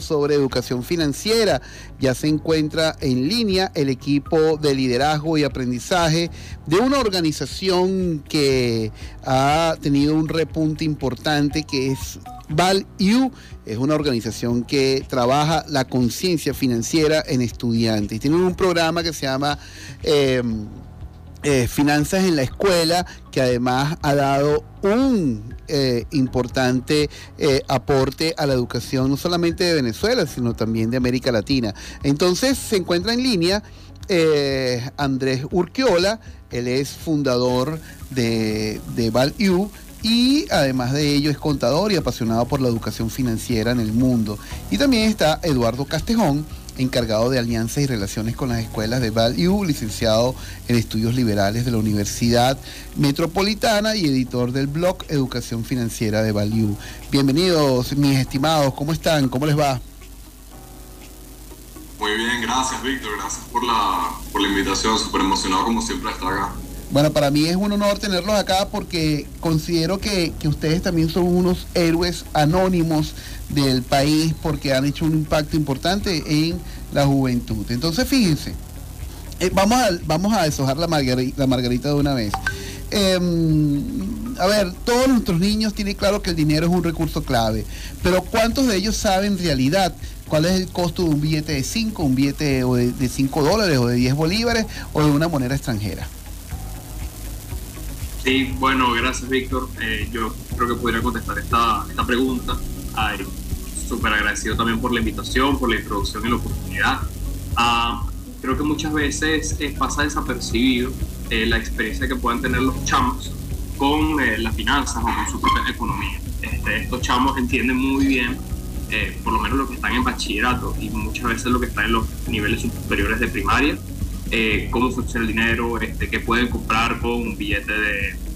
sobre educación financiera. Ya se encuentra en línea el equipo de liderazgo y aprendizaje de una organización que ha tenido un repunte importante que es ValU. Es una organización que trabaja la conciencia financiera en estudiantes. Tienen un programa que se llama... Eh, eh, finanzas en la escuela, que además ha dado un eh, importante eh, aporte a la educación no solamente de Venezuela, sino también de América Latina. Entonces se encuentra en línea Andrés Urquiola, él es fundador de, de ValU y además de ello es contador y apasionado por la educación financiera en el mundo. Y también está Eduardo Castejón, encargado de alianzas y relaciones con las escuelas de Value, licenciado en estudios liberales de la Universidad Metropolitana y editor del blog Educación Financiera de Value. Bienvenidos, mis estimados, ¿cómo están? ¿Cómo les va? Muy bien, gracias Víctor, gracias por la, por la invitación, súper emocionado como siempre estar acá. Bueno, para mí es un honor tenerlos acá porque considero que, que ustedes también son unos héroes anónimos del país porque han hecho un impacto importante en la juventud. Entonces, fíjense, eh, vamos, a, vamos a deshojar la margarita, de una vez. Em, a ver, todos nuestros niños tienen claro que el dinero es un recurso clave, pero ¿cuántos de ellos saben en realidad cuál es el costo de un billete de 5, un billete de 5 dólares o de 10 bolívares o de una moneda extranjera? Sí, bueno, gracias Víctor. Eh, yo creo que podría contestar esta, esta pregunta súper agradecido también por la invitación, por la introducción y la oportunidad. Ah, creo que muchas veces eh, pasa desapercibido eh, la experiencia que puedan tener los chamos con eh, las finanzas o con su propia economía. Este, estos chamos entienden muy bien, por lo menos los que están en bachillerato y muchas veces lo que están en los niveles superiores de primaria, cómo funciona el dinero, este, qué pueden comprar con un billete de,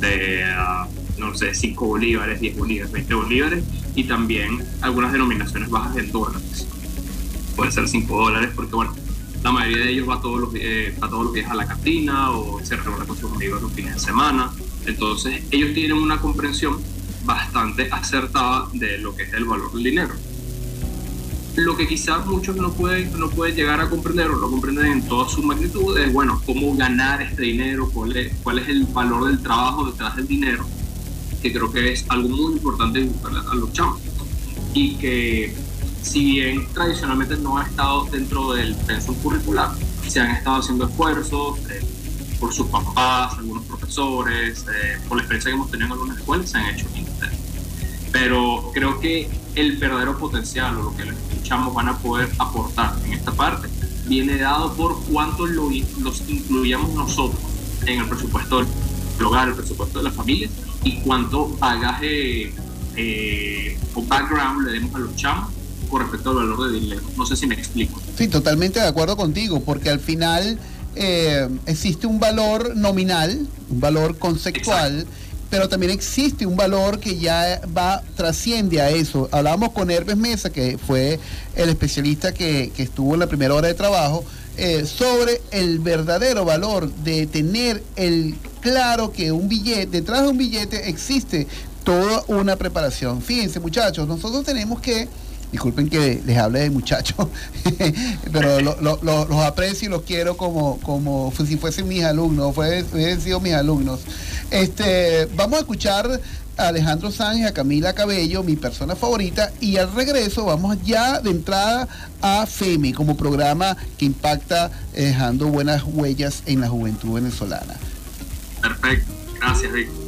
de ah, no sé, 5 bolívares, 10 bolívares, 20 bolívares y también algunas denominaciones bajas en dólares. Puede ser 5 dólares porque, bueno, la mayoría de ellos va todos los, eh, todos los días a la cantina o se reúne con sus amigos los fines de semana. Entonces, ellos tienen una comprensión bastante acertada de lo que es el valor del dinero. Lo que quizás muchos no pueden, no pueden llegar a comprender o no comprenden en toda su magnitud es, bueno, cómo ganar este dinero, cuál es, cuál es el valor del trabajo detrás del dinero que creo que es algo muy importante a los chamos. Y que si bien tradicionalmente no ha estado dentro del pensum curricular, se han estado haciendo esfuerzos eh, por sus papás, algunos profesores, eh, por la experiencia que hemos tenido en algunas escuelas, se han hecho Pero creo que el verdadero potencial o lo que los chamos van a poder aportar en esta parte viene dado por cuánto lo, los incluyamos nosotros en el presupuesto del hogar, el presupuesto de la familia y cuánto bagaje eh, o background le demos a los chamos con respecto al valor de dinero. No sé si me explico. Sí, totalmente de acuerdo contigo, porque al final eh, existe un valor nominal, un valor conceptual. Pero también existe un valor que ya va, trasciende a eso. Hablábamos con Hermes Mesa, que fue el especialista que, que estuvo en la primera hora de trabajo, eh, sobre el verdadero valor de tener el claro que un billete, detrás de un billete existe toda una preparación. Fíjense muchachos, nosotros tenemos que, disculpen que les hable de muchachos, pero los aprecio y los quiero como, si fuesen mis alumnos, hubiesen sido mis alumnos. Este, vamos a escuchar a Alejandro Sánchez, a Camila Cabello, mi persona favorita, y al regreso vamos ya de entrada a FEMI como programa que impacta dejando buenas huellas en la juventud venezolana. Perfecto, gracias Rick.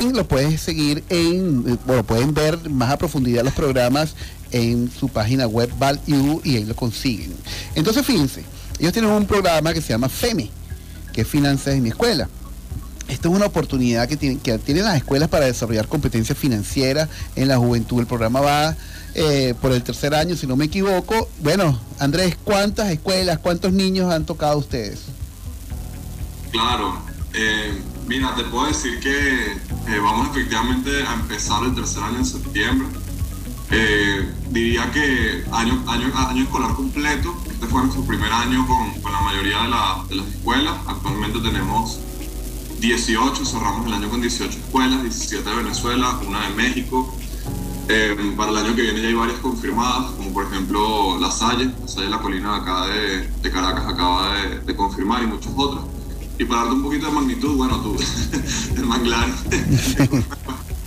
Lo puedes seguir en, bueno, pueden ver más a profundidad los programas en su página web ValU y ahí lo consiguen. Entonces fíjense, ellos tienen un programa que se llama FEMI, que es Finanzas en mi escuela. Esta es una oportunidad que tienen, que tienen las escuelas para desarrollar competencias financieras en la juventud. El programa va eh, por el tercer año, si no me equivoco. Bueno, Andrés, ¿cuántas escuelas, cuántos niños han tocado ustedes? Claro, eh, mira, te puedo decir que eh, vamos efectivamente a empezar el tercer año en septiembre. Eh, diría que año, año, año escolar completo, este fue nuestro primer año con, con la mayoría de, de, las escuelas. Actualmente tenemos 18, cerramos el año con 18 escuelas, 17 de Venezuela, una de México. Eh, para el año que viene ya hay varias confirmadas, como por ejemplo La Salle, La Salle La Colina acá de, de Caracas acaba de, de, confirmar y muchos otros. Y para darte un poquito de magnitud, bueno, tú, el Manglar,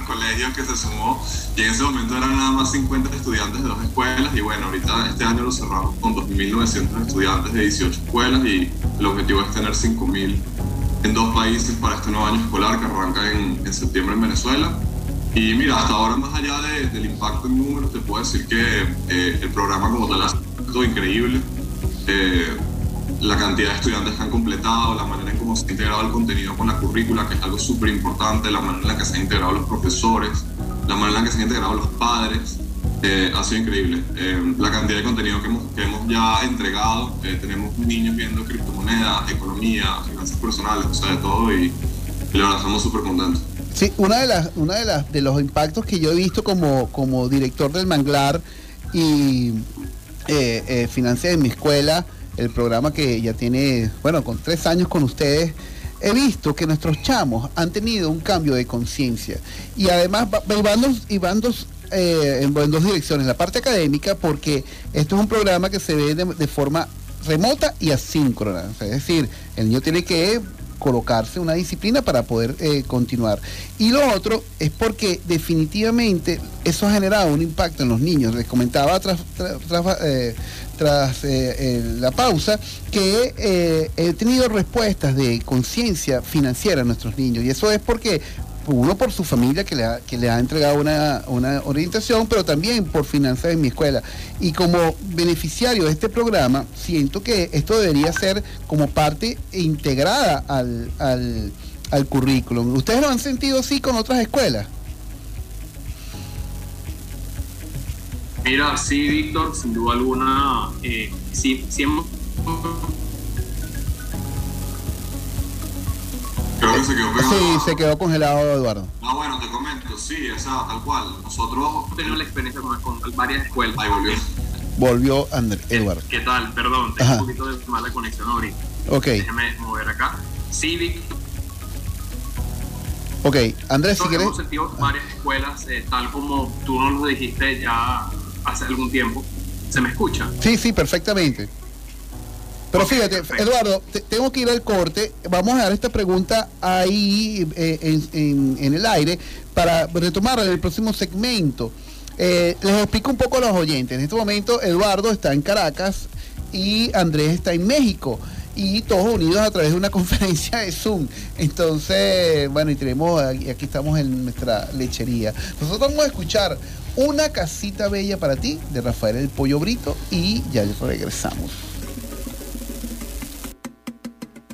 colegio que se sumó y en ese momento eran nada más 50 estudiantes de dos escuelas y bueno, ahorita este año lo cerramos con 2.900 estudiantes de 18 escuelas y el objetivo es tener 5.000 en dos países para este nuevo año escolar que arranca en, en septiembre en Venezuela. Y mira, hasta ahora más allá de, del impacto en números, te puedo decir que eh, el programa como tal ha sido increíble. Eh, la cantidad de estudiantes que han completado, la manera en cómo se ha integrado el contenido con la currícula, que es algo súper importante, la manera en la que se han integrado los profesores, la manera en la que se han integrado los padres, eh, ha sido increíble. Eh, la cantidad de contenido que hemos, que hemos ya entregado, eh, tenemos niños viendo criptomonedas, economía, finanzas personales, o sea, de todo, y, y la verdad estamos súper contentos. Sí, una de las, una de las de los impactos que yo he visto como, como director del Manglar y eh, financia en mi escuela, el programa que ya tiene, bueno, con tres años con ustedes, he visto que nuestros chamos han tenido un cambio de conciencia y además va, van dos, y van dos eh, en, dos direcciones, la parte académica, porque esto es un programa que se ve de, forma remota y asíncrona, es decir, el niño tiene que colocarse una disciplina para poder eh, continuar. Y lo otro es porque definitivamente eso ha generado un impacto en los niños. Les comentaba eh, tras eh, la pausa que he tenido respuestas de conciencia financiera a nuestros niños. Y eso es porque uno por su familia que le ha, que le ha entregado una, una, orientación, pero también por finanzas en mi escuela. Y como beneficiario de este programa, siento que esto debería ser como parte integrada al, al, al currículum. ¿Ustedes lo han sentido así con otras escuelas? Mira, sí, Víctor, sin duda alguna, eh, sí, sí hemos Creo que se quedó pegado. Sí, se quedó congelado Eduardo. Ah, bueno, te comento, sí, esa, tal cual. Nosotros tenemos la experiencia con, con, varias escuelas. Ahí volvió. Volvió Andrés, Eduardo. ¿Qué tal? Perdón, tengo Ajá. un poquito de mala conexión ahorita. Ok. Déjeme mover acá. Civic. Ok, Andrés, si quieres. Hemos sentido varias escuelas, eh, tal como tú nos lo dijiste ya hace algún tiempo. ¿Se me escucha? Sí, sí, perfectamente. Pero fíjate, Eduardo, te, tengo que ir al corte. Vamos a dar esta pregunta ahí eh, en, en, en, el aire para retomar el próximo segmento. Eh, les explico un poco a los oyentes. En este momento, Eduardo está en Caracas y Andrés está en México. Y todos unidos a través de una conferencia de Zoom. Entonces, bueno, y tenemos, aquí, estamos en nuestra lechería. Nosotros vamos a escuchar Una casita bella para ti de Rafael el Pollo Brito y ya regresamos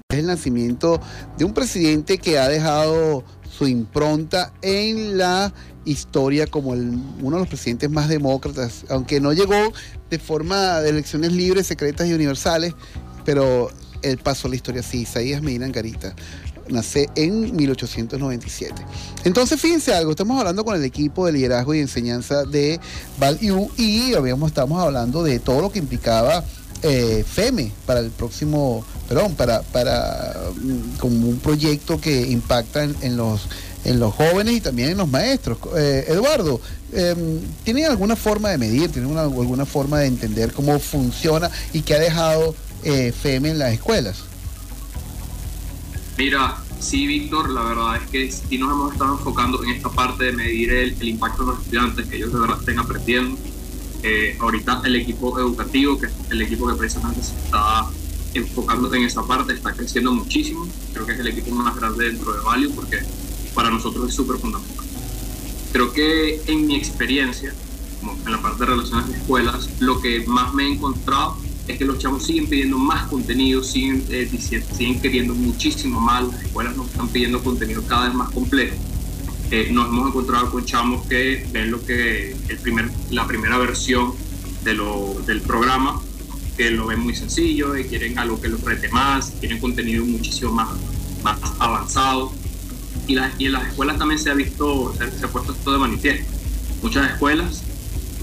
el nacimiento de un presidente que ha dejado su impronta en la historia como uno de los presidentes más demócratas, aunque no llegó de forma de elecciones libres, secretas y universales, pero él pasó la historia así, Isaías Medina Angarita. Nace en 1897. Entonces, fíjense algo, estamos hablando con el equipo de liderazgo y enseñanza de Value y habíamos, estamos hablando de todo lo que implicaba eh, FEME para el próximo, perdón, para, para como un proyecto que impacta en, los en los jóvenes y también en los maestros. Eh, Eduardo, eh, ¿tienen alguna forma de medir, tienen una, alguna forma de entender cómo funciona y qué ha dejado FEME en las escuelas? Mira, sí, Víctor, la verdad es que sí nos hemos estado enfocando en esta parte de medir el, el impacto de los estudiantes, que ellos de verdad estén aprendiendo eh, ahorita el equipo educativo, que es el equipo que precisamente se está enfocando en esa parte, está creciendo muchísimo. Creo que es el equipo más grande dentro de Value porque para nosotros es súper fundamental. Creo que en mi experiencia, como en la parte de relaciones de escuelas, lo que más me he encontrado es que los chavos siguen pidiendo más contenido, siguen, eh, siguen queriendo muchísimo más, las escuelas nos están pidiendo contenido cada vez más complejo eh, nos hemos encontrado con chamos que ven lo que el primer, la primera versión de lo, del programa, que lo ven muy sencillo y quieren algo que los rete más, quieren contenido muchísimo más, más avanzado. Y, la, y en las escuelas también se ha visto, se, se ha puesto esto de manifiesto. Muchas escuelas,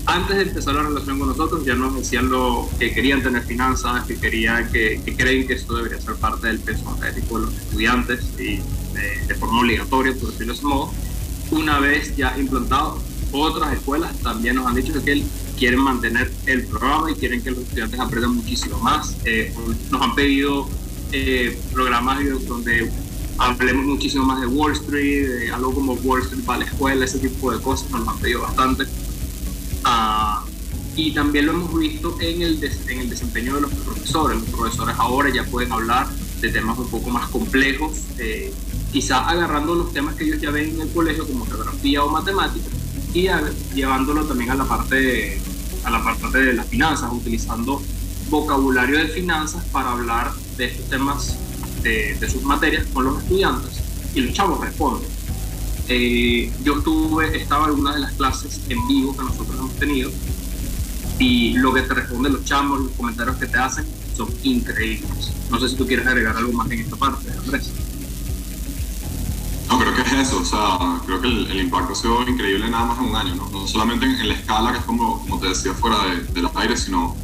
antes de empezar la relación con nosotros, ya nos decían lo que querían tener finanzas, que querían, que, que creen que esto debería ser parte del peso académico de los estudiantes y de, de forma obligatoria, por decirlo de ese modo una vez ya implantado, otras escuelas también nos han dicho que quieren mantener el programa y quieren que los estudiantes aprendan muchísimo más. Eh, nos han pedido eh, programas donde hablemos muchísimo más de Wall Street, algo como Wall Street para la escuela, ese tipo de cosas, nos lo han pedido bastante. Ah, y también lo hemos visto en el, en el desempeño de los profesores. Los profesores ahora ya pueden hablar de temas un poco más complejos, eh, agarrando los temas que ellos ya ven en el colegio como geografía o matemáticas y llevándolo también a la parte a la parte de las finanzas, utilizando vocabulario de finanzas para hablar de estos temas de, sus materias con los estudiantes y los chavos responden. Eh, yo estuve, estaba en algunas de las clases en vivo que nosotros hemos tenido y lo que te responden los chavos, los comentarios que te hacen son increíbles. No sé si tú quieres agregar algo más en esta parte, Andrés. No, creo que es eso, o sea, creo que el, impacto ha sido increíble nada más en un año, ¿no? No solamente en, la escala, que es como, como te decía, fuera de, los aires, sino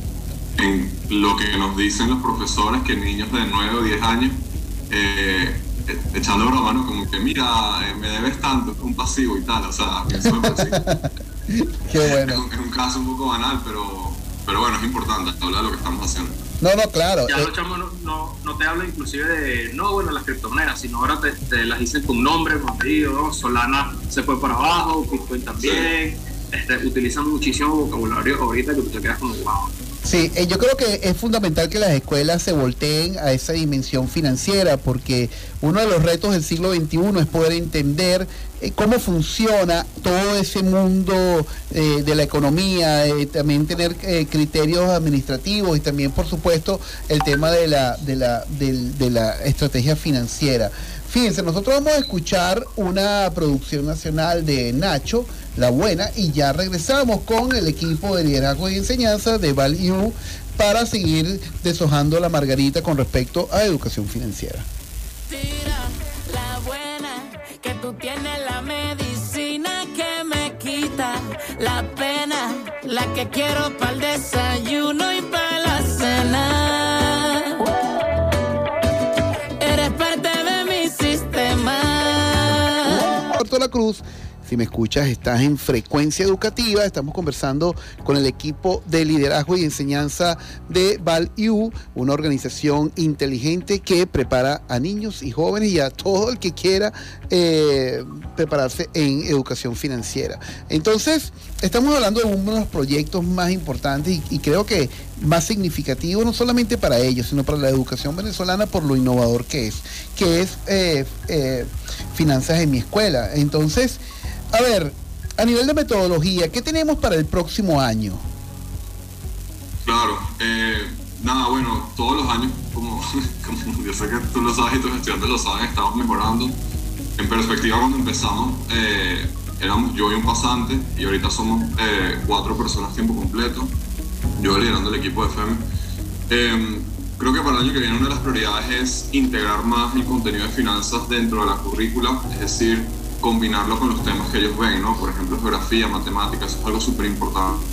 en lo que nos dicen los profesores, que niños de 9 o 10 años, eh, echando broma, ¿no? Como que, mira, eh, me debes tanto, es un pasivo y tal, o sea. Qué bueno. Es un, caso un poco banal, pero, pero bueno, es importante hablar de lo que estamos haciendo. No, no, claro. Ya eh, los chamos no, no, te hablan inclusive de, no, bueno, las criptomonedas, sino ahora te, las dicen con nombre, con apellido, ¿no? Solana se fue para abajo, Bitcoin también. Este, utilizan muchísimo vocabulario ahorita que tú te quedas como, wow. Sí, eh, yo creo que es fundamental que las escuelas se volteen a esa dimensión financiera, porque uno de los retos del siglo XXI es poder entender eh, cómo funciona todo ese mundo eh, de la economía, también tener criterios administrativos y también, por supuesto, el tema de la, de la, de la estrategia financiera. Fíjense, nosotros vamos a escuchar una producción nacional de Nacho, La Buena, y ya regresamos con el equipo de liderazgo y enseñanza de Value para seguir deshojando la margarita con respecto a educación financiera. Tira la buena, que tú tienes la medicina que me quita la pena, la que quiero para el desayuno y para la cena. La Cruz. Si me escuchas, estás en Frecuencia Educativa. Estamos conversando con el equipo de liderazgo y enseñanza de ValU, una organización inteligente que prepara a niños y jóvenes y a todo el que quiera eh, prepararse en educación financiera. Entonces, estamos hablando de uno de los proyectos más importantes y, creo que más significativo, no solamente para ellos, sino para la educación venezolana por lo innovador que es, que es eh, eh, finanzas en mi escuela. Entonces, a ver, a nivel de metodología, ¿qué tenemos para el próximo año? Claro, eh, nada, bueno, todos los años, como, yo sé que tú lo sabes y tus estudiantes lo saben, estamos mejorando. En perspectiva, cuando empezamos, eh, éramos yo y un pasante, y ahorita somos eh, cuatro personas tiempo completo, yo liderando el equipo de FEM. Em, creo que para el año que viene una de las prioridades es integrar más el contenido de finanzas dentro de la currícula, es decir, combinarlo con los temas que ellos ven, ¿no? Por ejemplo, geografía, matemáticas, es algo súper importante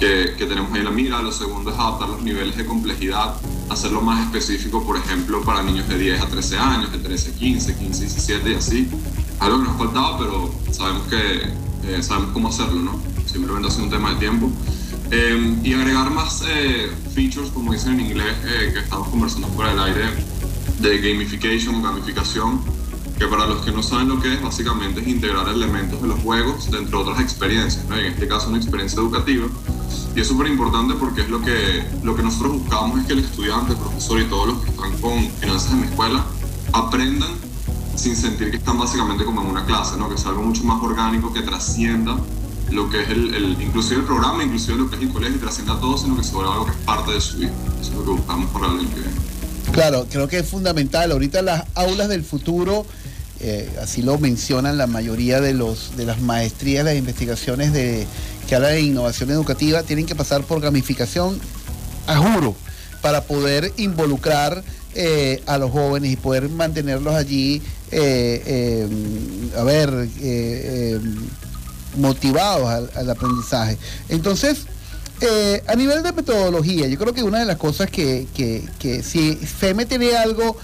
que, que, tenemos ahí la mira. Lo segundo es adaptar los niveles de complejidad, hacerlo más específico, por ejemplo, para niños de 10 a 13 años, de 13 a 15, 15 a 17 y así. Algo que nos faltaba, pero sabemos que eh, sabemos cómo hacerlo, ¿no? Simplemente hacer un tema de tiempo. Eh, y agregar más eh, features, como dicen en inglés, que estamos conversando fuera del aire, de gamification gamificación que para los que no saben lo que es, básicamente es integrar elementos de los juegos dentro de otras experiencias, en este caso una experiencia educativa. Y es súper importante porque es lo que, lo que nosotros buscamos es que el estudiante, el profesor y todos los que están con finanzas en la escuela aprendan sin sentir que están básicamente como en una clase, ¿no? que sea algo mucho más orgánico, que trascienda lo que es el, el, inclusive el programa, inclusive lo que es el colegio, y trascienda todo, sino que se vuelva algo que es parte de su vida. Eso es lo que buscamos para el año que viene. Claro, creo que es fundamental. Ahorita las aulas del futuro eh, así lo mencionan la mayoría de, los, de las maestrías, las investigaciones de, que hablan de innovación educativa, tienen que pasar por gamificación a juro para poder involucrar eh, a los jóvenes y poder mantenerlos allí, eh, a ver, motivados al, aprendizaje. Entonces, a nivel de metodología, yo creo que una de las cosas que, que, que si FEME tiene algo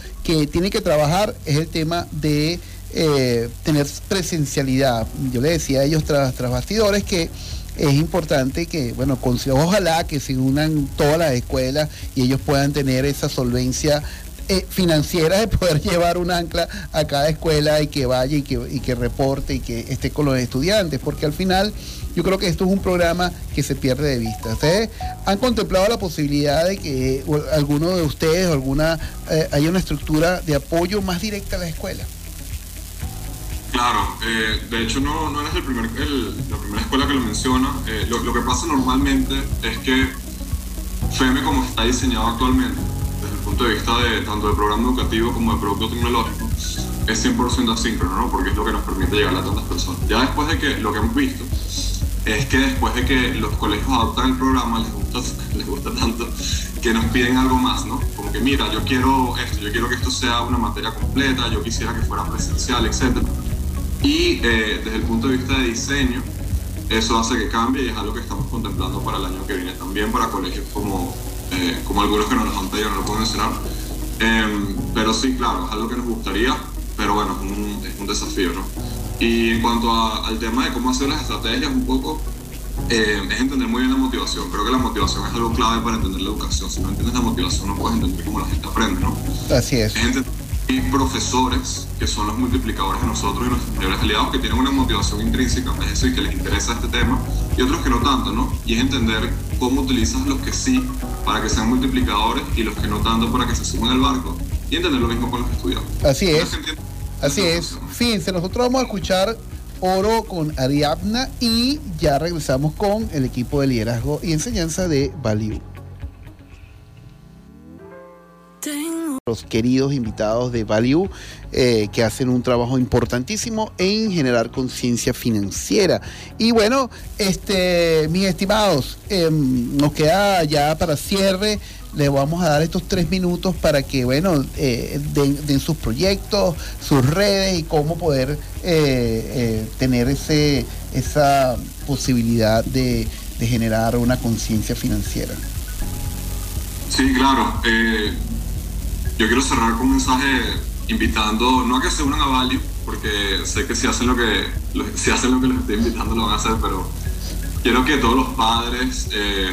tiene que trabajar es el tema de eh, tener presencialidad. Yo le decía a ellos tras, tras bastidores que es importante que, bueno, ojalá que se unan todas las escuelas y ellos puedan tener esa solvencia eh, financiera de poder llevar un ancla a cada escuela y que vaya y que, y que reporte y que esté con los estudiantes, porque al final yo creo que esto es un programa que se pierde de vista. ¿Ustedes han contemplado la posibilidad de que alguno de ustedes o alguna eh, haya una estructura de apoyo más directa a la escuela? Claro, eh, de hecho no, no eres el primer, la primera escuela que lo menciona. Eh, lo, lo, que pasa normalmente es que FEME como está diseñado actualmente, punto de vista de tanto del programa educativo como del producto tecnológico, es 100% asíncrono, ¿no? porque es lo que nos permite llegar a tantas personas. Ya después de que lo que hemos visto es que después de que los colegios adoptan el programa, les gusta, les gusta tanto que nos piden algo más, ¿no? Como que mira, yo quiero esto, yo quiero que esto sea una materia completa, yo quisiera que fuera presencial, etc. Y eh, desde el punto de vista de diseño, eso hace que cambie y es algo que estamos contemplando para el año que viene también para colegios como, eh, como algunos que nos los han pedido, no lo puedo mencionar. Em, pero sí, claro, es algo que nos gustaría, pero bueno, es un, es un desafío, ¿no? Y en cuanto al tema de cómo hacer las estrategias, un poco eh, es entender muy bien la motivación. Creo que la motivación es algo clave para entender la educación. Si no entiendes la motivación, no puedes entender cómo la gente aprende, ¿no? Así es. hay profesores que son los multiplicadores de nosotros y nuestros mayores aliados que tienen una motivación intrínseca, es decir, que les interesa este tema, y otros que no tanto, ¿no? Y es entender cómo utilizas los que sí para que sean multiplicadores y los que no tanto para que se sumen al barco, y entender lo mismo con los estudiantes. Así es. Así es. Fíjense, nosotros vamos a escuchar Oro con Ariadna y ya regresamos con el equipo de liderazgo y enseñanza de Value. Los queridos invitados de Value eh, que hacen un trabajo importantísimo en generar conciencia financiera. Y bueno, este, mis estimados, em, nos queda ya para cierre les vamos a dar estos tres minutos para que, bueno, eh, den, sus proyectos, sus redes y cómo poder eh, tener ese, esa posibilidad de, generar una conciencia financiera. Sí, claro. Yo quiero cerrar con un mensaje invitando, no a que se unan a Value, porque sé que si hacen lo que, si hacen lo que les estoy invitando lo van a hacer, pero quiero que todos los padres,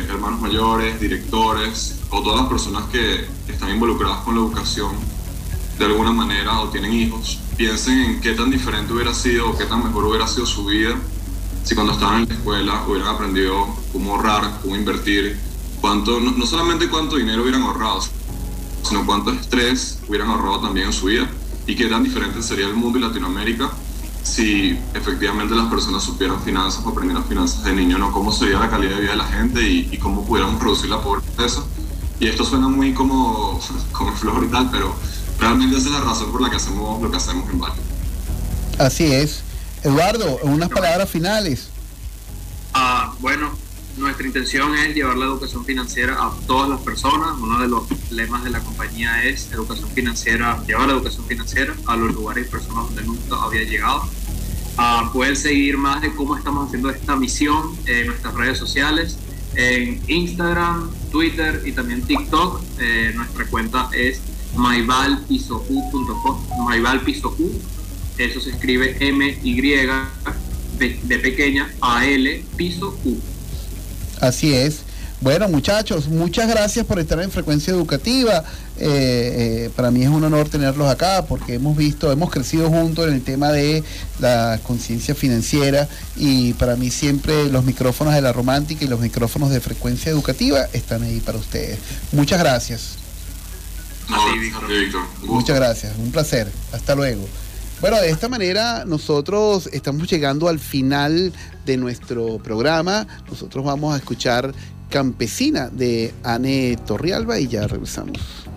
hermanos mayores, directores, o todas las personas que están involucradas con la educación de alguna manera o tienen hijos, piensen en qué tan diferente hubiera sido o qué tan mejor hubiera sido su vida si cuando estaban en la escuela hubieran aprendido cómo ahorrar, cómo invertir, cuánto, no, solamente cuánto dinero hubieran ahorrado, sino cuánto estrés hubieran ahorrado también en su vida y qué tan diferente sería el mundo y Latinoamérica si efectivamente las personas supieran finanzas o aprendieran finanzas de niño, ¿no? Cómo sería la calidad de vida de la gente y, y cómo pudiéramos reducir la pobreza y esto suena muy como, como flor y tal, pero realmente esa es la razón por la que hacemos lo que hacemos en Bali. Así es. Eduardo, unas palabras finales. Ah, bueno, nuestra intención es llevar la educación financiera a todas las personas. Uno de los lemas de la compañía es educación financiera, llevar la educación financiera a los lugares y personas donde nunca había llegado. Ah, pueden seguir más de cómo estamos haciendo esta misión en nuestras redes sociales en Instagram, Twitter y también TikTok. Eh, nuestra cuenta es myvalpisoq.com, myvalpisoq. Eso se escribe M Y de pequeña A L piso U. Así es. Bueno, muchachos, muchas gracias por estar en Frecuencia Educativa. Eh, eh, para mí es un honor tenerlos acá porque hemos visto, hemos crecido juntos en el tema de la conciencia financiera y para mí siempre los micrófonos de la romántica y los micrófonos de Frecuencia Educativa están ahí para ustedes. Muchas gracias. Muchas gracias, un placer. Hasta luego. Bueno, de esta manera nosotros estamos llegando al final de nuestro programa. Nosotros vamos a escuchar Campesina de Anne Torrialba y ya regresamos.